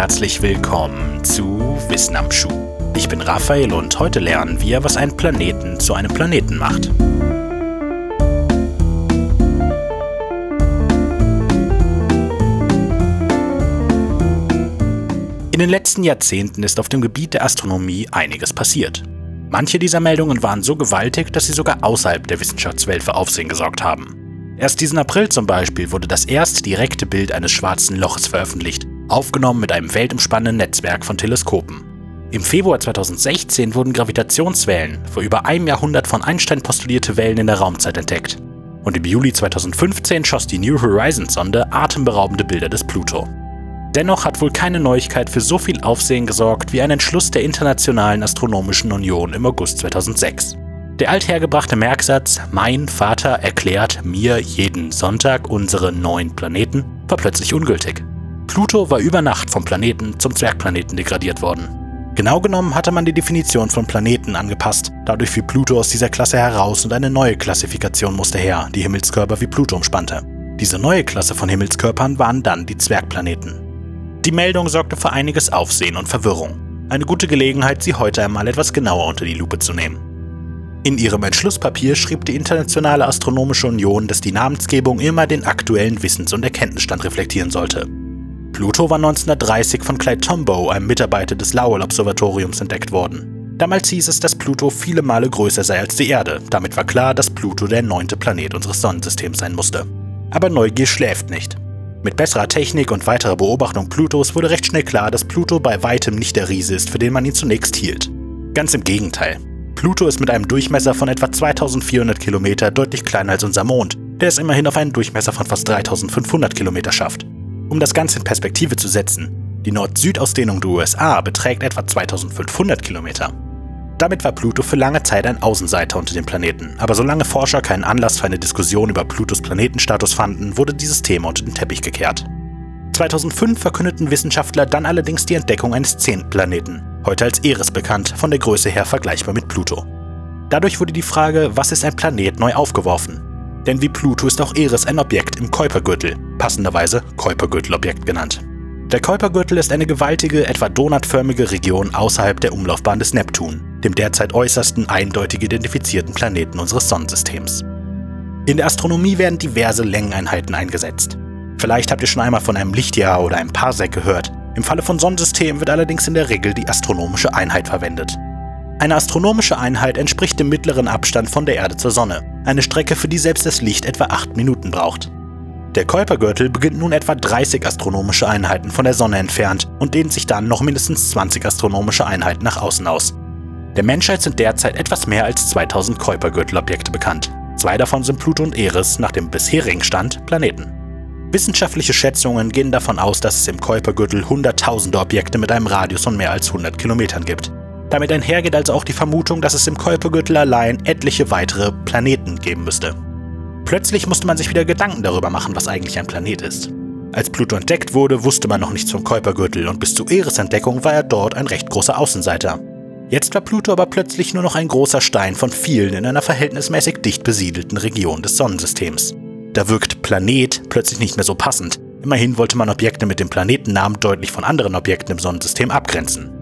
herzlich willkommen zu Wissen am Schuh. Ich bin Raphael und heute lernen wir, was einen Planeten zu einem Planeten macht. In den letzten Jahrzehnten ist auf dem Gebiet der Astronomie einiges passiert. Manche dieser Meldungen waren so gewaltig, dass sie sogar außerhalb der Wissenschaftswelt für Aufsehen gesorgt haben. Erst diesen April zum Beispiel wurde das erste direkte Bild eines schwarzen Loches veröffentlicht, aufgenommen mit einem weltumspannenden Netzwerk von Teleskopen. Im Februar 2016 wurden Gravitationswellen, vor über einem Jahrhundert von Einstein postulierte Wellen in der Raumzeit entdeckt. Und im Juli 2015 schoss die New Horizons-Sonde atemberaubende Bilder des Pluto. Dennoch hat wohl keine Neuigkeit für so viel Aufsehen gesorgt wie ein Entschluss der Internationalen Astronomischen Union im August 2006. Der althergebrachte Merksatz Mein Vater erklärt mir jeden Sonntag unsere neun Planeten war plötzlich ungültig. Pluto war über Nacht vom Planeten zum Zwergplaneten degradiert worden. Genau genommen hatte man die Definition von Planeten angepasst, dadurch fiel Pluto aus dieser Klasse heraus und eine neue Klassifikation musste her, die Himmelskörper wie Pluto umspannte. Diese neue Klasse von Himmelskörpern waren dann die Zwergplaneten. Die Meldung sorgte für einiges Aufsehen und Verwirrung. Eine gute Gelegenheit, sie heute einmal etwas genauer unter die Lupe zu nehmen. In ihrem Entschlusspapier schrieb die Internationale Astronomische Union, dass die Namensgebung immer den aktuellen Wissens- und Erkenntnisstand reflektieren sollte. Pluto war 1930 von Clyde Tombaugh, einem Mitarbeiter des Lowell-Observatoriums, entdeckt worden. Damals hieß es, dass Pluto viele Male größer sei als die Erde. Damit war klar, dass Pluto der neunte Planet unseres Sonnensystems sein musste. Aber Neugier schläft nicht. Mit besserer Technik und weiterer Beobachtung Plutos wurde recht schnell klar, dass Pluto bei weitem nicht der Riese ist, für den man ihn zunächst hielt. Ganz im Gegenteil. Pluto ist mit einem Durchmesser von etwa 2400 Kilometer deutlich kleiner als unser Mond, der es immerhin auf einen Durchmesser von fast 3500 Kilometer schafft. Um das Ganze in Perspektive zu setzen, die Nord-Süd-Ausdehnung der USA beträgt etwa 2500 Kilometer. Damit war Pluto für lange Zeit ein Außenseiter unter dem Planeten, aber solange Forscher keinen Anlass für eine Diskussion über Plutos Planetenstatus fanden, wurde dieses Thema unter den Teppich gekehrt. 2005 verkündeten Wissenschaftler dann allerdings die Entdeckung eines zehnten Planeten, heute als Eris bekannt, von der Größe her vergleichbar mit Pluto. Dadurch wurde die Frage, was ist ein Planet, neu aufgeworfen. Denn wie Pluto ist auch Eris ein Objekt im Kuipergürtel, passenderweise Kuipergürtelobjekt genannt. Der Kuipergürtel ist eine gewaltige, etwa donutförmige Region außerhalb der Umlaufbahn des Neptun, dem derzeit äußersten eindeutig identifizierten Planeten unseres Sonnensystems. In der Astronomie werden diverse Längeneinheiten eingesetzt. Vielleicht habt ihr schon einmal von einem Lichtjahr oder einem Parsec gehört. Im Falle von Sonnensystemen wird allerdings in der Regel die astronomische Einheit verwendet. Eine astronomische Einheit entspricht dem mittleren Abstand von der Erde zur Sonne, eine Strecke, für die selbst das Licht etwa 8 Minuten braucht. Der Kuipergürtel beginnt nun etwa 30 astronomische Einheiten von der Sonne entfernt und dehnt sich dann noch mindestens 20 astronomische Einheiten nach außen aus. Der Menschheit sind derzeit etwas mehr als 2000 Kuipergürtelobjekte bekannt. Zwei davon sind Pluto und Eris nach dem bisherigen Stand Planeten. Wissenschaftliche Schätzungen gehen davon aus, dass es im Kuipergürtel hunderttausende Objekte mit einem Radius von mehr als 100 Kilometern gibt. Damit einhergeht also auch die Vermutung, dass es im Kuipergürtel allein etliche weitere Planeten geben müsste. Plötzlich musste man sich wieder Gedanken darüber machen, was eigentlich ein Planet ist. Als Pluto entdeckt wurde, wusste man noch nichts vom Kuipergürtel und bis zu Eris Entdeckung war er dort ein recht großer Außenseiter. Jetzt war Pluto aber plötzlich nur noch ein großer Stein von vielen in einer verhältnismäßig dicht besiedelten Region des Sonnensystems. Da wirkt Planet plötzlich nicht mehr so passend. Immerhin wollte man Objekte mit dem Planetennamen deutlich von anderen Objekten im Sonnensystem abgrenzen.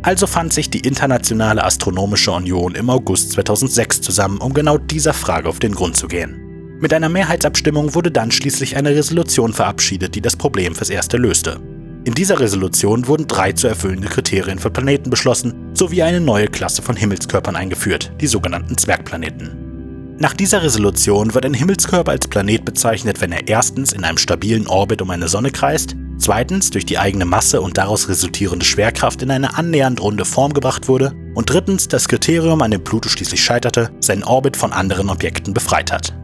Also fand sich die Internationale Astronomische Union im August 2006 zusammen, um genau dieser Frage auf den Grund zu gehen. Mit einer Mehrheitsabstimmung wurde dann schließlich eine Resolution verabschiedet, die das Problem fürs Erste löste. In dieser Resolution wurden drei zu erfüllende Kriterien für Planeten beschlossen, sowie eine neue Klasse von Himmelskörpern eingeführt, die sogenannten Zwergplaneten. Nach dieser Resolution wird ein Himmelskörper als Planet bezeichnet, wenn er erstens in einem stabilen Orbit um eine Sonne kreist, zweitens durch die eigene Masse und daraus resultierende Schwerkraft in eine annähernd runde Form gebracht wurde und drittens das Kriterium, an dem Pluto schließlich scheiterte, seinen Orbit von anderen Objekten befreit hat.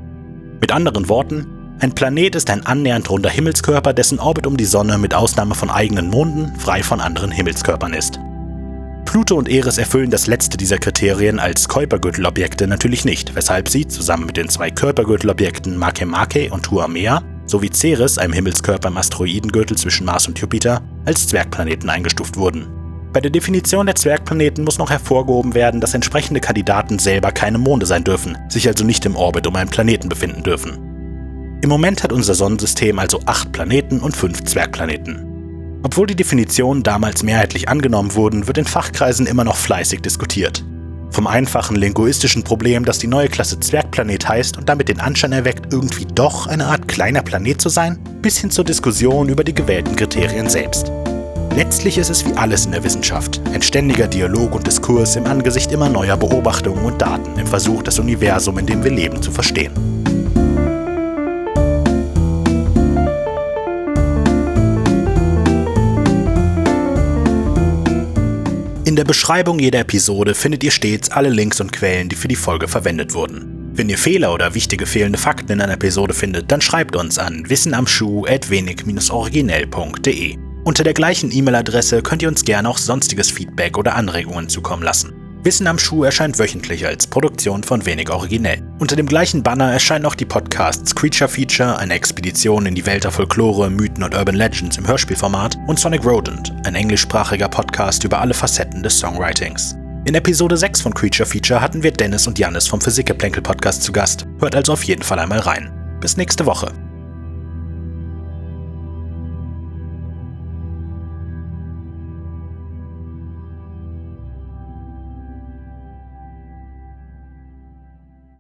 Mit anderen Worten, ein Planet ist ein annähernd runder Himmelskörper, dessen Orbit um die Sonne mit Ausnahme von eigenen Monden frei von anderen Himmelskörpern ist. Pluto und Eris erfüllen das letzte dieser Kriterien als Kuipergürtelobjekte natürlich nicht, weshalb sie zusammen mit den zwei Körpergürtelobjekten Makemake und Tuamea sowie Ceres, einem Himmelskörper im Asteroidengürtel zwischen Mars und Jupiter, als Zwergplaneten eingestuft wurden. Bei der Definition der Zwergplaneten muss noch hervorgehoben werden, dass entsprechende Kandidaten selber keine Monde sein dürfen, sich also nicht im Orbit um einen Planeten befinden dürfen. Im Moment hat unser Sonnensystem also acht Planeten und fünf Zwergplaneten. Obwohl die Definitionen damals mehrheitlich angenommen wurden, wird in Fachkreisen immer noch fleißig diskutiert. Vom einfachen linguistischen Problem, dass die neue Klasse Zwergplanet heißt und damit den Anschein erweckt, irgendwie doch eine Art kleiner Planet zu sein, bis hin zur Diskussion über die gewählten Kriterien selbst. Letztlich ist es wie alles in der Wissenschaft, ein ständiger Dialog und Diskurs im Angesicht immer neuer Beobachtungen und Daten im Versuch, das Universum, in dem wir leben, zu verstehen. In der Beschreibung jeder Episode findet ihr stets alle Links und Quellen, die für die Folge verwendet wurden. Wenn ihr Fehler oder wichtige fehlende Fakten in einer Episode findet, dann schreibt uns an wissenamschuh.wenig-originell.de. Unter der gleichen E-Mail-Adresse könnt ihr uns gerne auch sonstiges Feedback oder Anregungen zukommen lassen. Wissen am Schuh erscheint wöchentlich als Produktion von Wenig Originell. Unter dem gleichen Banner erscheinen auch die Podcasts Creature Feature, eine Expedition in die Welt der Folklore, Mythen und Urban Legends im Hörspielformat und Sonic Rodent, ein englischsprachiger Podcast über alle Facetten des Songwritings. In Episode 6 von Creature Feature hatten wir Dennis und Jannis vom Physikgeplänkel Podcast zu Gast. Hört also auf jeden Fall einmal rein. Bis nächste Woche.